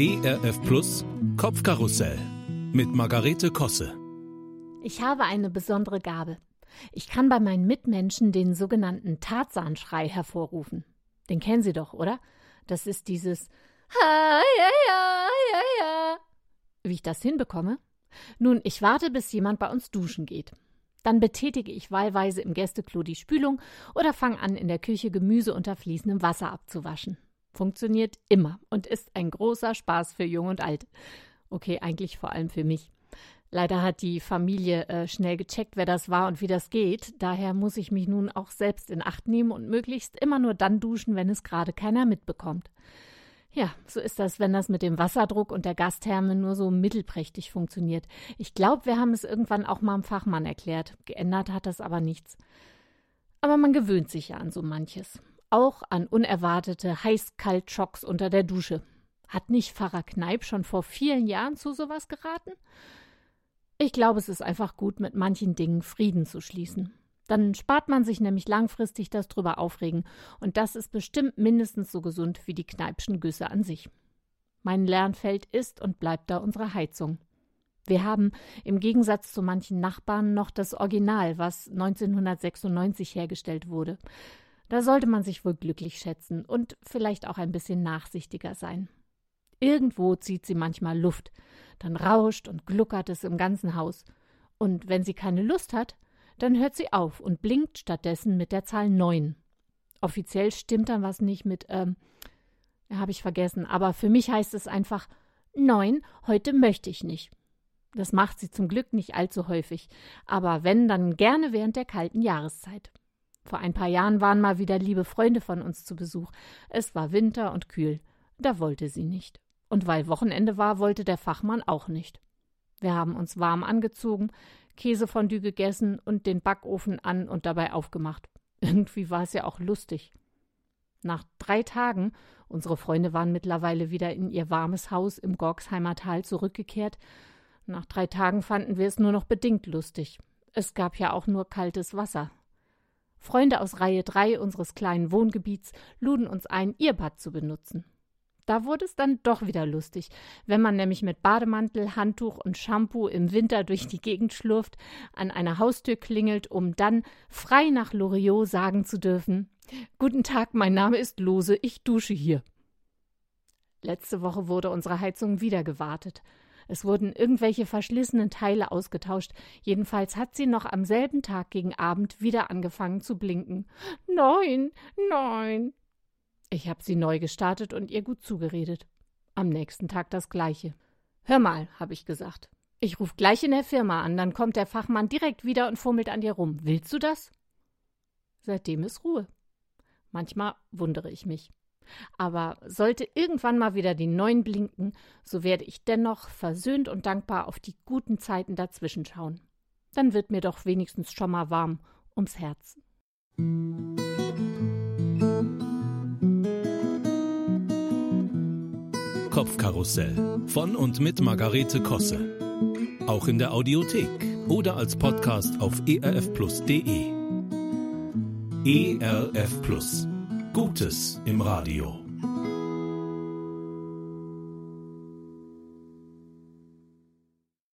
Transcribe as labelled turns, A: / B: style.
A: ERF Plus Kopfkarussell mit Margarete Kosse.
B: Ich habe eine besondere Gabe. Ich kann bei meinen Mitmenschen den sogenannten Tarzanschrei hervorrufen. Den kennen Sie doch, oder? Das ist dieses Ha, ja, ja, ja, ja. Wie ich das hinbekomme? Nun, ich warte, bis jemand bei uns duschen geht. Dann betätige ich wahlweise im Gästeklo die Spülung oder fange an, in der Küche Gemüse unter fließendem Wasser abzuwaschen. Funktioniert immer und ist ein großer Spaß für Jung und Alt. Okay, eigentlich vor allem für mich. Leider hat die Familie äh, schnell gecheckt, wer das war und wie das geht. Daher muss ich mich nun auch selbst in Acht nehmen und möglichst immer nur dann duschen, wenn es gerade keiner mitbekommt. Ja, so ist das, wenn das mit dem Wasserdruck und der Gastherme nur so mittelprächtig funktioniert. Ich glaube, wir haben es irgendwann auch mal einem Fachmann erklärt. Geändert hat das aber nichts. Aber man gewöhnt sich ja an so manches. Auch an unerwartete Heiß-Kalt-Schocks unter der Dusche. Hat nicht Pfarrer Kneip schon vor vielen Jahren zu sowas geraten? Ich glaube, es ist einfach gut, mit manchen Dingen Frieden zu schließen. Dann spart man sich nämlich langfristig das drüber aufregen, und das ist bestimmt mindestens so gesund wie die Kneipschen Güsse an sich. Mein Lernfeld ist und bleibt da unsere Heizung. Wir haben im Gegensatz zu manchen Nachbarn noch das Original, was 1996 hergestellt wurde. Da sollte man sich wohl glücklich schätzen und vielleicht auch ein bisschen nachsichtiger sein. Irgendwo zieht sie manchmal Luft, dann rauscht und gluckert es im ganzen Haus. Und wenn sie keine Lust hat, dann hört sie auf und blinkt stattdessen mit der Zahl 9. Offiziell stimmt dann was nicht mit, ähm, habe ich vergessen, aber für mich heißt es einfach 9, heute möchte ich nicht. Das macht sie zum Glück nicht allzu häufig, aber wenn, dann gerne während der kalten Jahreszeit. Vor ein paar Jahren waren mal wieder liebe Freunde von uns zu Besuch. Es war Winter und kühl. Da wollte sie nicht. Und weil Wochenende war, wollte der Fachmann auch nicht. Wir haben uns warm angezogen, Käsefondue gegessen und den Backofen an und dabei aufgemacht. Irgendwie war es ja auch lustig. Nach drei Tagen, unsere Freunde waren mittlerweile wieder in ihr warmes Haus im Gorksheimer Tal zurückgekehrt, nach drei Tagen fanden wir es nur noch bedingt lustig. Es gab ja auch nur kaltes Wasser. Freunde aus Reihe 3 unseres kleinen Wohngebiets luden uns ein, ihr Bad zu benutzen. Da wurde es dann doch wieder lustig, wenn man nämlich mit Bademantel, Handtuch und Shampoo im Winter durch die Gegend schlurft, an einer Haustür klingelt, um dann frei nach Loriot sagen zu dürfen: Guten Tag, mein Name ist Lose, ich dusche hier. Letzte Woche wurde unsere Heizung wieder gewartet. Es wurden irgendwelche verschlissenen Teile ausgetauscht. Jedenfalls hat sie noch am selben Tag gegen Abend wieder angefangen zu blinken. Nein, nein, ich habe sie neu gestartet und ihr gut zugeredet. Am nächsten Tag das gleiche. Hör mal, habe ich gesagt. Ich ruf gleich in der Firma an, dann kommt der Fachmann direkt wieder und fummelt an dir rum. Willst du das? Seitdem ist Ruhe. Manchmal wundere ich mich. Aber sollte irgendwann mal wieder die Neuen blinken, so werde ich dennoch versöhnt und dankbar auf die guten Zeiten dazwischen schauen. Dann wird mir doch wenigstens schon mal warm ums Herz.
A: Kopfkarussell von und mit Margarete Kosse. Auch in der Audiothek oder als Podcast auf erfplus.de. ERF Plus. Gutes im Radio.